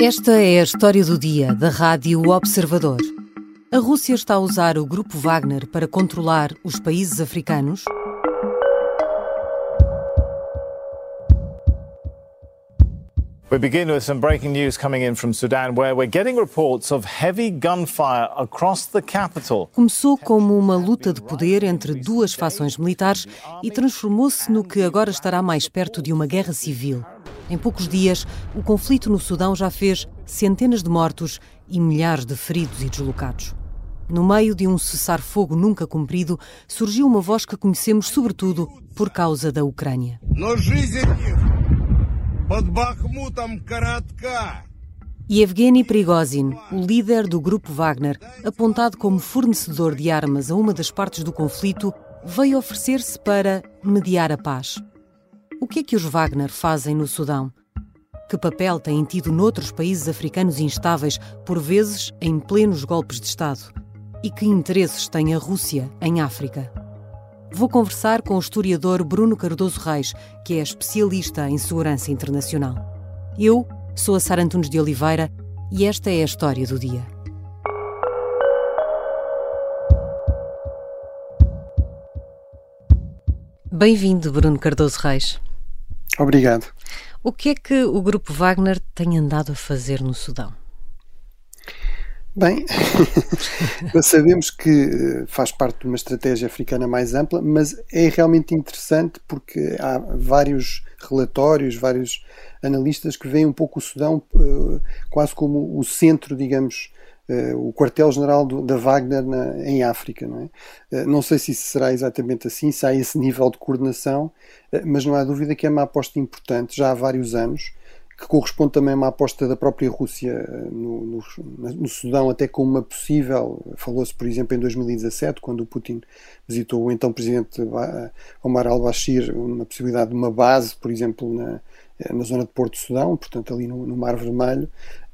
Esta é a história do dia da Rádio Observador. A Rússia está a usar o grupo Wagner para controlar os países africanos? We begin with some breaking news coming in from Sudan, where we're getting reports of heavy gunfire across the capital. Começou como uma luta de poder entre duas fações militares e transformou-se no que agora estará mais perto de uma guerra civil. Em poucos dias, o conflito no Sudão já fez centenas de mortos e milhares de feridos e deslocados. No meio de um cessar-fogo nunca cumprido, surgiu uma voz que conhecemos sobretudo por causa da Ucrânia. Yevgeny Prigozhin, o líder do grupo Wagner, apontado como fornecedor de armas a uma das partes do conflito, veio oferecer-se para mediar a paz. O que é que os Wagner fazem no Sudão? Que papel têm tido noutros países africanos instáveis, por vezes em plenos golpes de Estado? E que interesses tem a Rússia em África? Vou conversar com o historiador Bruno Cardoso Reis, que é especialista em segurança internacional. Eu sou a Sara Antunes de Oliveira e esta é a história do dia. Bem-vindo, Bruno Cardoso Reis. Obrigado. O que é que o Grupo Wagner tem andado a fazer no Sudão? Bem, sabemos que eh, faz parte de uma estratégia africana mais ampla, mas é realmente interessante porque há vários relatórios, vários analistas que veem um pouco o Sudão uh, quase como o centro, digamos, o quartel-general da Wagner na, em África. Não, é? uh, não sei se isso será exatamente assim, se há esse nível de coordenação, uh, mas não há dúvida que é uma aposta importante já há vários anos, que corresponde também a uma aposta da própria Rússia no, no, no Sudão, até com uma possível, falou-se por exemplo em 2017, quando o Putin visitou o então presidente Omar al-Bashir, uma possibilidade de uma base, por exemplo, na, na zona de Porto Sudão, portanto ali no, no Mar Vermelho,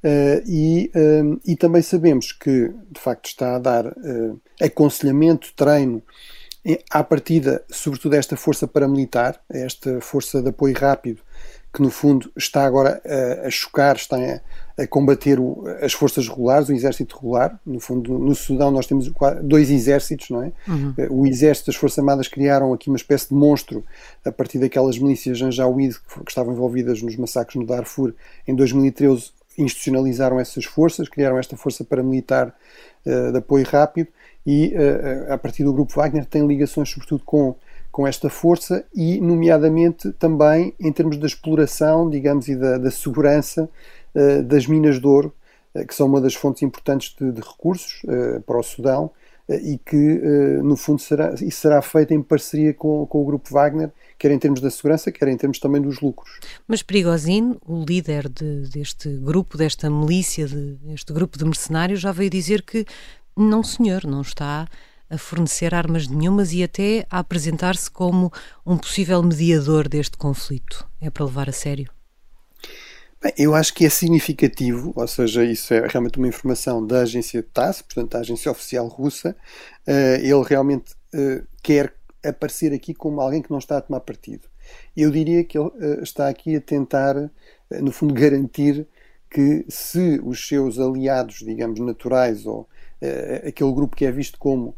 Uh, e, uh, e, também sabemos que, de facto, está a dar uh, aconselhamento, treino, à partida, sobretudo esta força paramilitar, esta força de apoio rápido, que no fundo está agora a chocar, está a, a combater o, as forças regulares, o exército regular. No fundo, no Sudão nós temos dois exércitos, não é? Uhum. O exército das Forças Armadas criaram aqui uma espécie de monstro a partir daquelas milícias Janjaweed que estavam envolvidas nos massacres no Darfur em 2013 institucionalizaram essas forças, criaram esta força paramilitar uh, de apoio rápido e, uh, a partir do grupo Wagner, tem ligações sobretudo com, com esta força e, nomeadamente, também em termos da exploração, digamos, e da, da segurança uh, das minas de ouro, que são uma das fontes importantes de, de recursos para o Sudão e que, no fundo, será, isso será feito em parceria com, com o grupo Wagner quer em termos da segurança, quer em termos também dos lucros. Mas Prigozhin, o líder de, deste grupo, desta milícia, de, deste grupo de mercenários, já veio dizer que não, senhor, não está a fornecer armas nenhumas e até a apresentar-se como um possível mediador deste conflito. É para levar a sério? Eu acho que é significativo, ou seja, isso é realmente uma informação da agência TASS, portanto, da agência oficial russa. Uh, ele realmente uh, quer aparecer aqui como alguém que não está a tomar partido. Eu diria que ele uh, está aqui a tentar, no fundo, garantir que se os seus aliados, digamos, naturais, ou aquele grupo que é visto como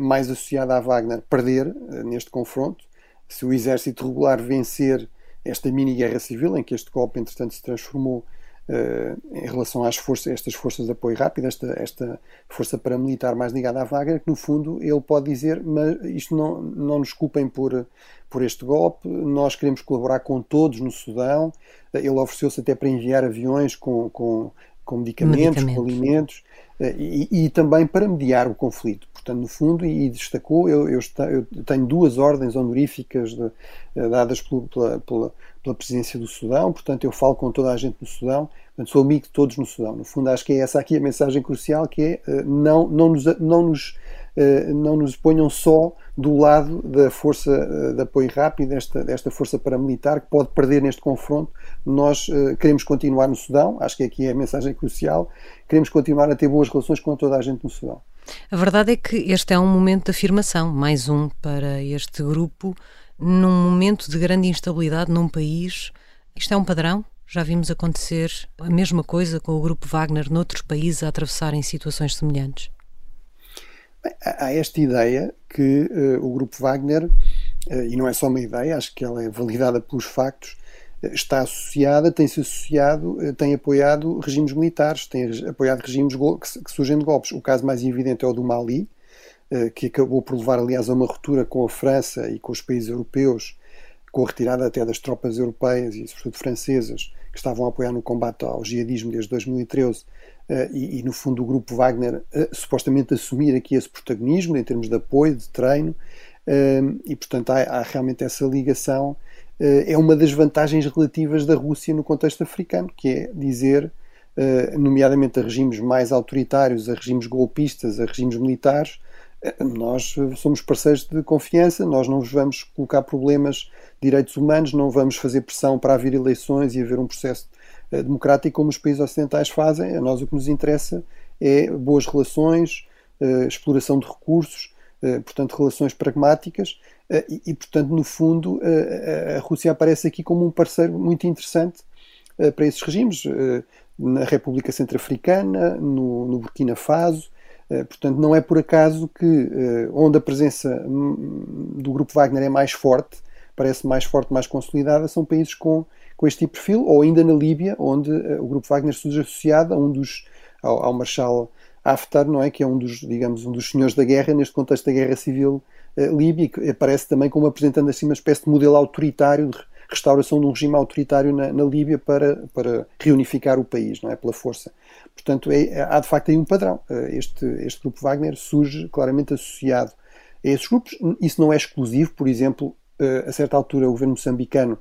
mais associado à Wagner, perder neste confronto, se o exército regular vencer esta mini-guerra civil, em que este golpe, entretanto, se transformou Uh, em relação às forças, estas forças de apoio rápido, esta, esta força paramilitar mais ligada à Wagner, que no fundo ele pode dizer, mas isto não, não nos culpem por, por este golpe, nós queremos colaborar com todos no Sudão, ele ofereceu-se até para enviar aviões com, com, com medicamentos, medicamentos. com alimentos, uh, e, e, também para mediar o conflito. Portanto, no fundo, e destacou, eu, eu, eu tenho duas ordens honoríficas de, uh, dadas pela, pela pela presidência do Sudão, portanto eu falo com toda a gente no Sudão, portanto sou amigo de todos no Sudão. No fundo acho que é essa aqui a mensagem crucial, que é eh, não, não, nos, não, nos, eh, não nos ponham só do lado da força eh, de apoio rápido, desta, desta força paramilitar que pode perder neste confronto. Nós queremos continuar no Sudão, acho que aqui é a mensagem crucial, queremos continuar a ter boas relações com toda a gente no Sudão. A verdade é que este é um momento de afirmação, mais um para este grupo num momento de grande instabilidade num país. Isto é um padrão? Já vimos acontecer a mesma coisa com o grupo Wagner noutros países a atravessarem situações semelhantes? Há esta ideia que uh, o grupo Wagner, uh, e não é só uma ideia, acho que ela é validada pelos factos, uh, está associada, tem-se associado, tem apoiado regimes militares, tem apoiado regimes que, que surgem de golpes. O caso mais evidente é o do Mali, que acabou por levar, aliás, a uma ruptura com a França e com os países europeus, com a retirada até das tropas europeias e, sobretudo, francesas, que estavam a apoiar no combate ao jihadismo desde 2013 uh, e, e, no fundo, o grupo Wagner uh, supostamente assumir aqui esse protagonismo em termos de apoio, de treino, uh, e portanto há, há, realmente essa ligação. é uma das vantagens relativas da Rússia no contexto africano, que é dizer, nomeadamente a regimes mais autoritários, a regimes golpistas, a regimes militares, nós somos parceiros de confiança, nós não vos vamos colocar problemas direitos humanos, não vamos fazer pressão para haver eleições e haver um processo uh, democrático como os países ocidentais fazem. A nós o que nos interessa é boas relações, uh, exploração de recursos, uh, portanto, relações pragmáticas. E, e, portanto, no fundo, a Rússia aparece aqui como um parceiro muito interessante para esses regimes. Na República Centro-Africana, no, no Burkina Faso, Portanto, não é por acaso que, onde a presença hum, do grupo Wagner é mais forte, parece mais forte, mais consolidada, são países com, com este tipo de perfil, ou ainda na Líbia, onde uh, o grupo Wagner surge associado a um dos, ao, ao Marshal Haftar, não é? que é um dos, digamos, um dos senhores da guerra neste contexto da guerra civil uh, líbia, que aparece também como apresentando assim uma espécie de modelo autoritário de restauração de um regime autoritário na, na Líbia para, para reunificar o país, não é? Pela força. Portanto, é, há de facto aí um padrão. Uh, este, este grupo Wagner surge claramente associado a esses grupos. Isso não é exclusivo, por exemplo, eh, a certa altura, o governo moçambicano eh,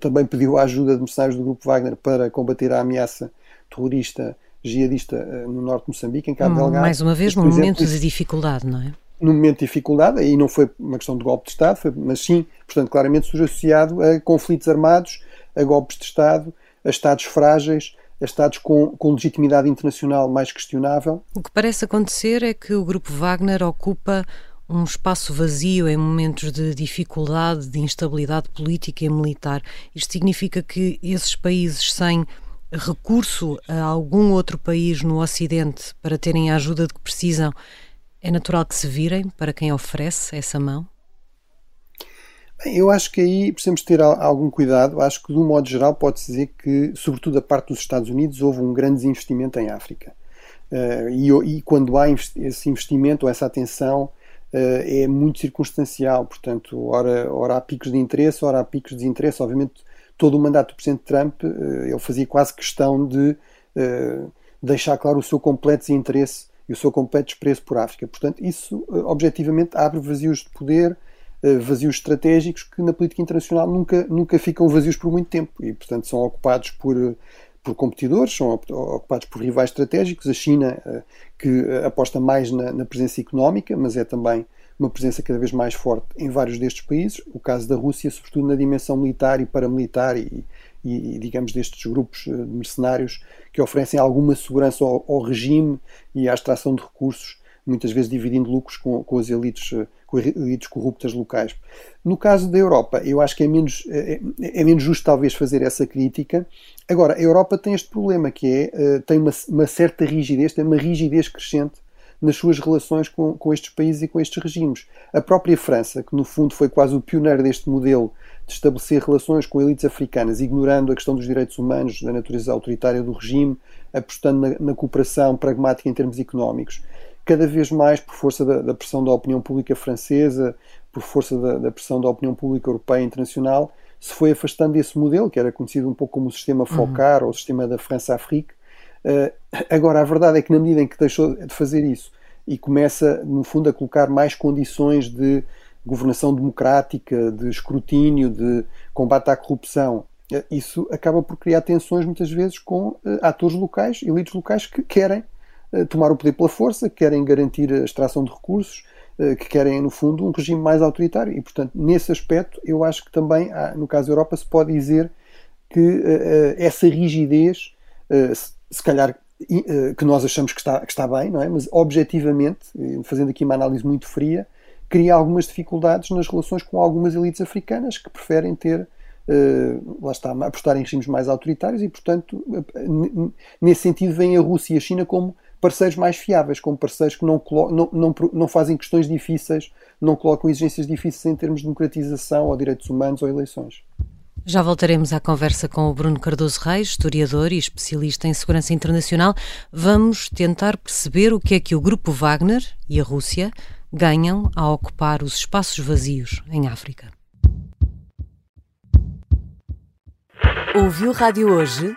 também pediu a ajuda de mercenários do grupo Wagner para combater a ameaça terrorista jihadista eh, no norte de Moçambique, em Cabo hum, Delgado. Mais uma vez, num momento de dificuldade, não é? Num momento de dificuldade, aí não foi uma questão de golpe de Estado, foi, mas sim, portanto, claramente surge associado a conflitos armados, a golpes de Estado, a Estados frágeis, a Estados com, com legitimidade internacional mais questionável. O que parece acontecer é que o grupo Wagner ocupa um espaço vazio em momentos de dificuldade, de instabilidade política e militar. Isto significa que esses países sem recurso a algum outro país no Ocidente para terem a ajuda de que precisam, é natural que se virem para quem oferece essa mão? Bem, eu acho que aí precisamos ter algum cuidado. Acho que, de um modo geral, pode-se dizer que, sobretudo da parte dos Estados Unidos, houve um grande desinvestimento em África. Uh, e, e, quando há esse investimento ou essa atenção, é muito circunstancial, portanto, ora, ora há picos de interesse, ora há picos de desinteresse. Obviamente, todo o mandato do Presidente Trump, eh, ele fazia quase questão de eh, deixar claro o seu completo desinteresse e o seu completo desprezo por África. Portanto, isso objetivamente abre vazios de poder, vazios estratégicos que na política internacional nunca, nunca ficam vazios por muito tempo e, portanto, são ocupados por por competidores, são ocupados por rivais estratégicos. A China, eh, que aposta mais na, na, presença económica, mas é também uma presença cada vez mais forte em vários destes países. O caso da Rússia, sobretudo na dimensão militar e paramilitar, e, e, digamos destes grupos eh, de mercenários que oferecem alguma segurança ao, ao regime e à extração de recursos, muitas vezes dividindo lucros com, com as elites eh, elites corruptas locais. No caso da Europa, eu acho que é menos, é, é, menos justo talvez fazer essa crítica. Agora, a Europa tem este problema que é, tem uma, uma certa rigidez, tem uma rigidez crescente nas suas relações com, com estes países e com estes regimes. A própria França, que no fundo foi quase o pioneiro deste modelo de estabelecer relações com elites africanas, ignorando a questão dos direitos humanos, da natureza autoritária do regime, apostando na, na cooperação pragmática em termos económicos, cada vez mais por força da, da pressão da opinião pública francesa, por força da, da, pressão da opinião pública europeia e internacional, se foi afastando desse modelo, que era conhecido um pouco como o sistema FOCAR uhum. ou o sistema da França-Afrique. Uh, agora, a verdade é que na medida em que deixou de fazer isso e começa, no fundo, a colocar mais condições de governação democrática, de escrutínio, de combate à corrupção, uh, isso acaba por criar tensões muitas vezes com uh, atores locais, elites locais que querem eh, tomar o poder pela força, que querem garantir a extração de recursos, eh, que querem, no fundo, um regime mais autoritário. E, portanto, nesse aspecto, eu acho que também, no caso da Europa, se pode dizer que eh, essa rigidez, se calhar que nós achamos que está, que está bem, não é? mas objetivamente, fazendo aqui uma análise muito fria, cria algumas dificuldades nas relações com algumas elites africanas que preferem ter lá está, apostar em regimes mais autoritários e, portanto, nesse sentido, vem a Rússia e a China como parceiros mais fiáveis, como parceiros que não, não, não, não fazem questões difíceis, não colocam exigências difíceis em termos de democratização ou direitos humanos ou eleições. Já voltaremos à conversa com o Bruno Cardoso Reis, historiador e especialista em segurança internacional. Vamos tentar perceber o que é que o Grupo Wagner e a Rússia ganham a ocupar os espaços vazios em África. Ouviu Rádio Hoje?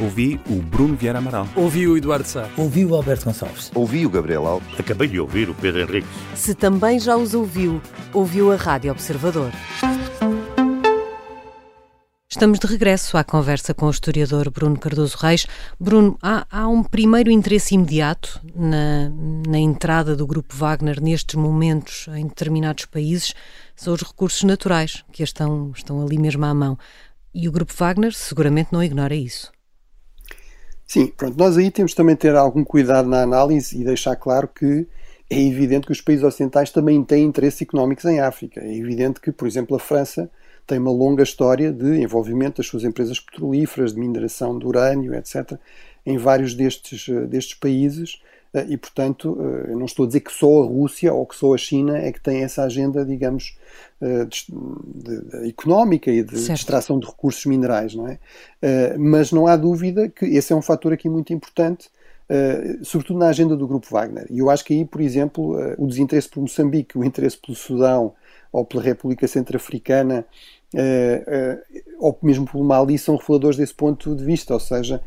Ouvi o Bruno Vieira Amaral. Ouvi o Eduardo Sá. Ouvi o Alberto Gonçalves. Ouvi o Gabriel Alves. Acabei de ouvir o Pedro Henrique. Se também já os ouviu, ouviu a Rádio Observador. Estamos de regresso à conversa com o historiador Bruno Cardoso Reis. Bruno, há, há um primeiro interesse imediato na, na, entrada do Grupo Wagner nestes momentos em determinados países, são os recursos naturais que estão, estão ali mesmo à mão. E o Grupo Wagner seguramente não ignora isso. Sim, pronto, nós aí temos também ter algum cuidado na análise e deixar claro que é evidente que os países ocidentais também têm interesses económicos em África. É evidente que, por exemplo, a França tem uma longa história de envolvimento das suas empresas petrolíferas, de mineração de urânio, etc., em vários destes, destes países eh, e, portanto, eh, eu não estou a dizer que só a Rússia ou que só a China é que tem essa agenda, digamos, eh, de, de, económica e de certo. extração de recursos minerais, não é? Mas não há dúvida que esse é um fator aqui muito importante, sobretudo na agenda do Grupo Wagner. E eu acho que aí, por exemplo, o desinteresse por Moçambique, o interesse pelo Sudão ou pela República Centro-Africana, ou mesmo pelo Mali, são reveladores desse ponto de vista, ou seja,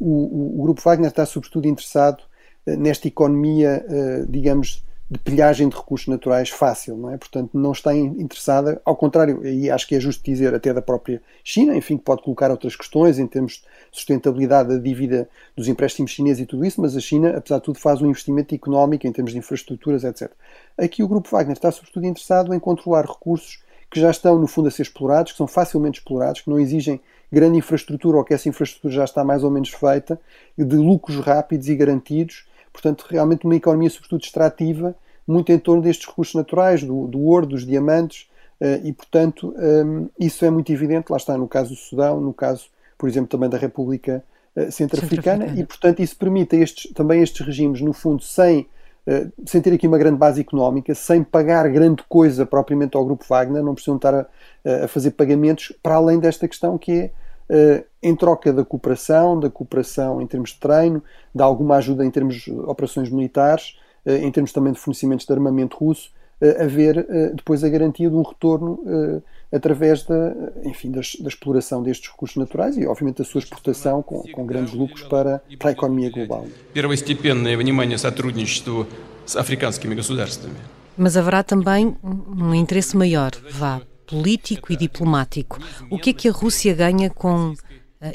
o, o, Grupo Wagner está sobretudo interessado eh, nesta economia, eh, digamos, de pilhagem de recursos naturais fácil, não é? Portanto, não está interessada, ao contrário, e acho que é justo dizer até da própria China, enfim, que pode colocar outras questões em termos de sustentabilidade da dívida dos empréstimos chineses e tudo isso, mas a China, apesar de tudo, faz um investimento económico em termos de infraestruturas, etc. Aqui o Grupo Wagner está sobretudo interessado em controlar recursos que já estão, no fundo, a ser explorados, que são facilmente explorados, que não exigem grande infraestrutura ou que essa infraestrutura já está mais ou menos feita, de lucros rápidos e garantidos. Portanto, realmente uma economia, sobretudo extrativa, muito em torno destes recursos naturais, do, do ouro, dos diamantes, eh, e, portanto, um, isso é muito evidente, lá está no caso do Sudão, no caso, por exemplo, também da República uh, Centro-Africana, Centro e, portanto, isso permite a estes, também estes regimes, no fundo, sem eh, sem ter aqui uma grande base económica, sem pagar grande coisa propriamente ao Grupo Wagner, não precisam estar a, a fazer pagamentos para além desta questão que é em troca da cooperação, da cooperação em termos de treino, de alguma ajuda em termos de operações militares, uh, em termos também de fornecimentos de armamento russo, haver depois a garantia de um retorno através da, enfim, da, da, exploração destes recursos naturais e, obviamente, da sua exportação com, com grandes lucros para, para a economia global. Mas haverá também um interesse maior, vá, político e diplomático. O que é que a Rússia ganha com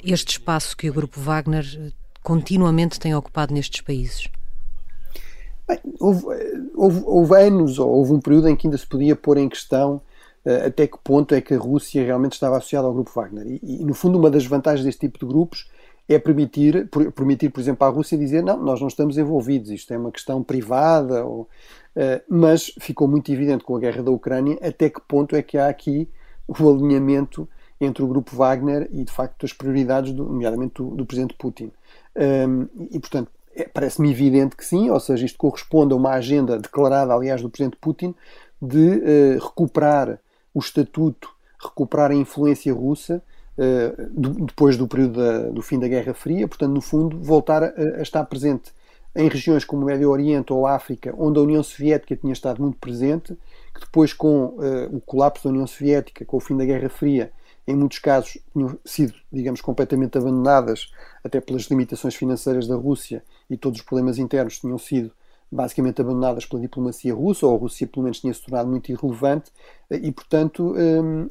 este espaço que o Grupo Wagner continuamente tem ocupado nestes países? Bem, houve, houve, houve, anos, ou houve um período em que ainda se podia pôr em questão uh, até que ponto é que a Rússia realmente estava associada ao grupo Wagner. E, e, no fundo, uma das vantagens deste tipo de grupos é permitir, por, permitir, por exemplo, à Rússia dizer não, nós não estamos envolvidos, isto é uma questão privada, ou, uh, mas ficou muito evidente com a guerra da Ucrânia até que ponto é que há aqui o alinhamento entre o grupo Wagner e, de facto, as prioridades, do, nomeadamente do, do presidente Putin. Um, e, portanto, é, parece-me evidente que sim, ou seja, isto corresponde a uma agenda declarada, aliás, do presidente Putin, de uh, recuperar o estatuto, recuperar a influência russa depois do período da, do fim da Guerra Fria, portanto, no fundo, voltar a, a, estar presente em regiões como o Médio Oriente ou África, onde a União Soviética tinha estado muito presente, que depois, com uh, o colapso da União Soviética, com o fim da Guerra Fria, em muitos casos tinham sido, digamos, completamente abandonadas, até pelas limitações financeiras da Rússia e todos os problemas internos tinham sido basicamente abandonadas pela diplomacia russa, ou a Rússia pelo menos tinha se tornado muito irrelevante, e portanto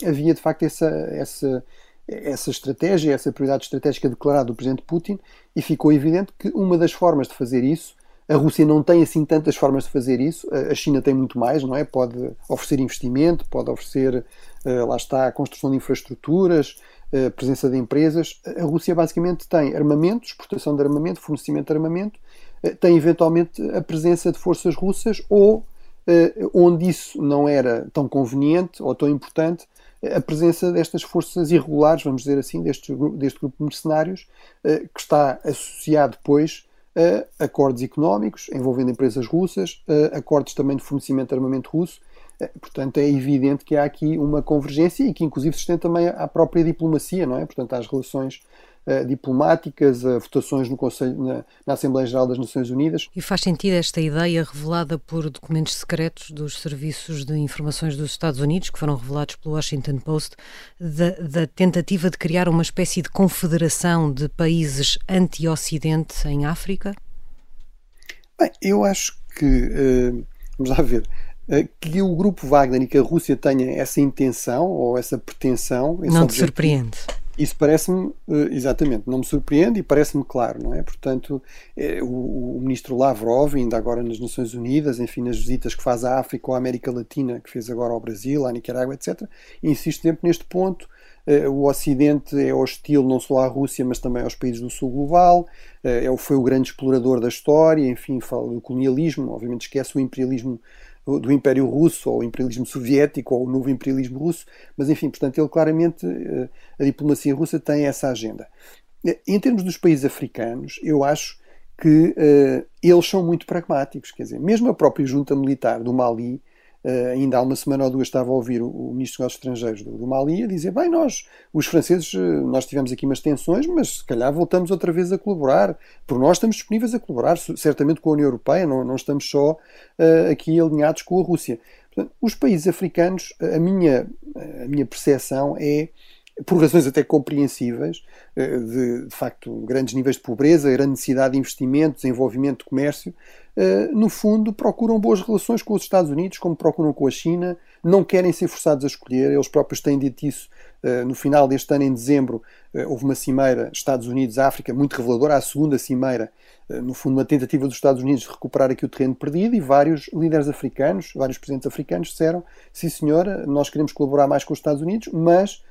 havia de facto essa, essa, essa estratégia, essa prioridade estratégica declarada do presidente Putin, e ficou evidente que uma das formas de fazer isso a Rússia não tem assim tantas formas de fazer isso. A China tem muito mais, não é? Pode oferecer investimento, pode oferecer, uh, lá está, a construção de infraestruturas, uh, presença de empresas. A Rússia basicamente tem armamento, exportação de armamento, fornecimento de armamento, uh, tem eventualmente a presença de forças russas ou, onde isso não era tão conveniente ou tão importante, a presença destas forças irregulares, vamos dizer assim, deste, deste grupo de mercenários, que está associado depois a acordos económicos envolvendo empresas russas, acordos também de fornecimento de armamento russo. Portanto, é evidente que há aqui uma convergência e que, inclusive, se estende também à própria diplomacia, não é? Portanto, às relações uh, diplomáticas, a votações no Conselho, na, na, Assembleia Geral das Nações Unidas. E faz sentido esta ideia revelada por documentos secretos dos serviços de informações dos Estados Unidos, que foram revelados pelo Washington Post, da, da tentativa de criar uma espécie de confederação de países anti-Ocidente em África? Bem, eu acho que. Uh, vamos lá ver eh, que o grupo Wagner e que a Rússia tenha essa intenção ou essa pretensão. Não te surpreende. Isso parece-me, eh, exatamente, não me surpreende e parece-me claro, não é? Portanto, eh, o, ministro Lavrov, ainda agora nas Nações Unidas, enfim, nas visitas que faz à África ou à América Latina, que fez agora ao Brasil, à Nicarágua, etc., insiste sempre neste ponto. Eh, o Ocidente é hostil não só à Rússia, mas também aos países do Sul global. É, foi o grande explorador da história, enfim, fala do colonialismo, obviamente esquece o imperialismo do Império Russo, ou o imperialismo soviético, ou o novo imperialismo russo, mas enfim, portanto, ele claramente, eh, a diplomacia russa tem essa agenda. Eh, em termos dos países africanos, eu acho que uh, eles são muito pragmáticos, quer dizer, mesmo a própria junta militar do Mali Uh, ainda há uma semana ou duas estava a ouvir o, o Ministro dos Negócios Estrangeiros do, do, Mali a dizer: bem, nós, os franceses, uh, nós tivemos aqui umas tensões, mas se calhar voltamos outra vez a colaborar. Por nós estamos disponíveis a colaborar, certamente com a União Europeia, não, não estamos só uh, aqui alinhados com a Rússia. Portanto, os países africanos, a minha, a minha percepção é por razões até compreensíveis, de, de, facto grandes níveis de pobreza, grande necessidade de investimento, desenvolvimento de comércio, eh, no fundo, procuram boas relações com os Estados Unidos, como procuram com a China, não querem ser forçados a escolher, eles próprios têm dito isso. Eh, no final deste ano, em dezembro, eh, houve uma cimeira Estados Unidos-África muito reveladora, a segunda cimeira, no fundo, uma tentativa dos Estados Unidos de recuperar aqui o terreno perdido, e vários líderes africanos, vários presidentes africanos disseram: sim, senhora, nós queremos colaborar mais com os Estados Unidos, mas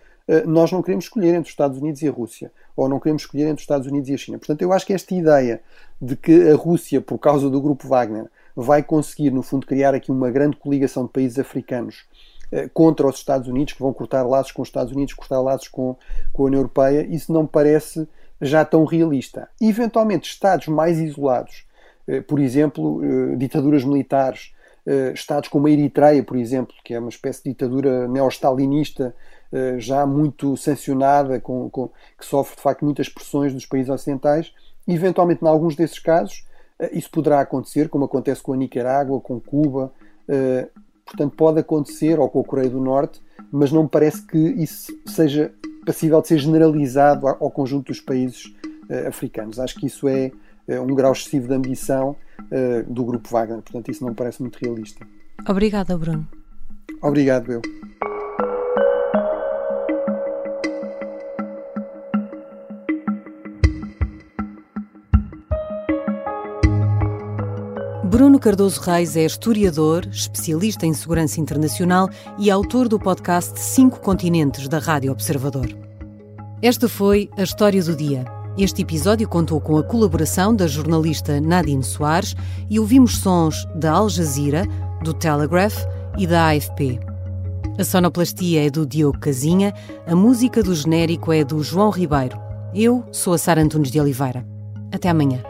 nós não queremos escolher entre os Estados Unidos e a Rússia, ou não queremos escolher entre os Estados Unidos e a China. Portanto, eu acho que esta ideia de que a Rússia, por causa do grupo Wagner, vai conseguir, no fundo, criar aqui uma grande coligação de países africanos eh, contra os Estados Unidos, que vão cortar laços com os Estados Unidos, cortar laços com, com a União Europeia, isso não parece já tão realista. Eventualmente, Estados mais isolados, eh, por exemplo, eh, ditaduras militares, Estados como a Eritreia, por exemplo, que é uma espécie de ditadura neo-stalinista já muito sancionada, com, com, que sofre de facto muitas pressões dos países ocidentais, Eventualmente, em alguns desses casos, eh, isso poderá acontecer, como acontece com a Nicarágua, com Cuba, eh, portanto, pode acontecer, ou com a Coreia do Norte, mas não me parece que isso seja passível de ser generalizado ao conjunto dos países eh, africanos. Acho que isso é um grau excessivo de ambição do grupo Wagner, portanto, isso não me parece muito realista. Obrigada, Bruno. Obrigado, eu. Bruno Cardoso Reis é historiador, especialista em segurança internacional e autor do podcast Cinco Continentes da Rádio Observador. Esta foi a história do dia. Este episódio contou com a colaboração da jornalista Nadine Soares e ouvimos sons da Al Jazeera, do Telegraph e da AFP. A sonoplastia é do Diogo Casinha, a música do genérico é do João Ribeiro. Eu sou a Sara Antunes de Oliveira. Até amanhã.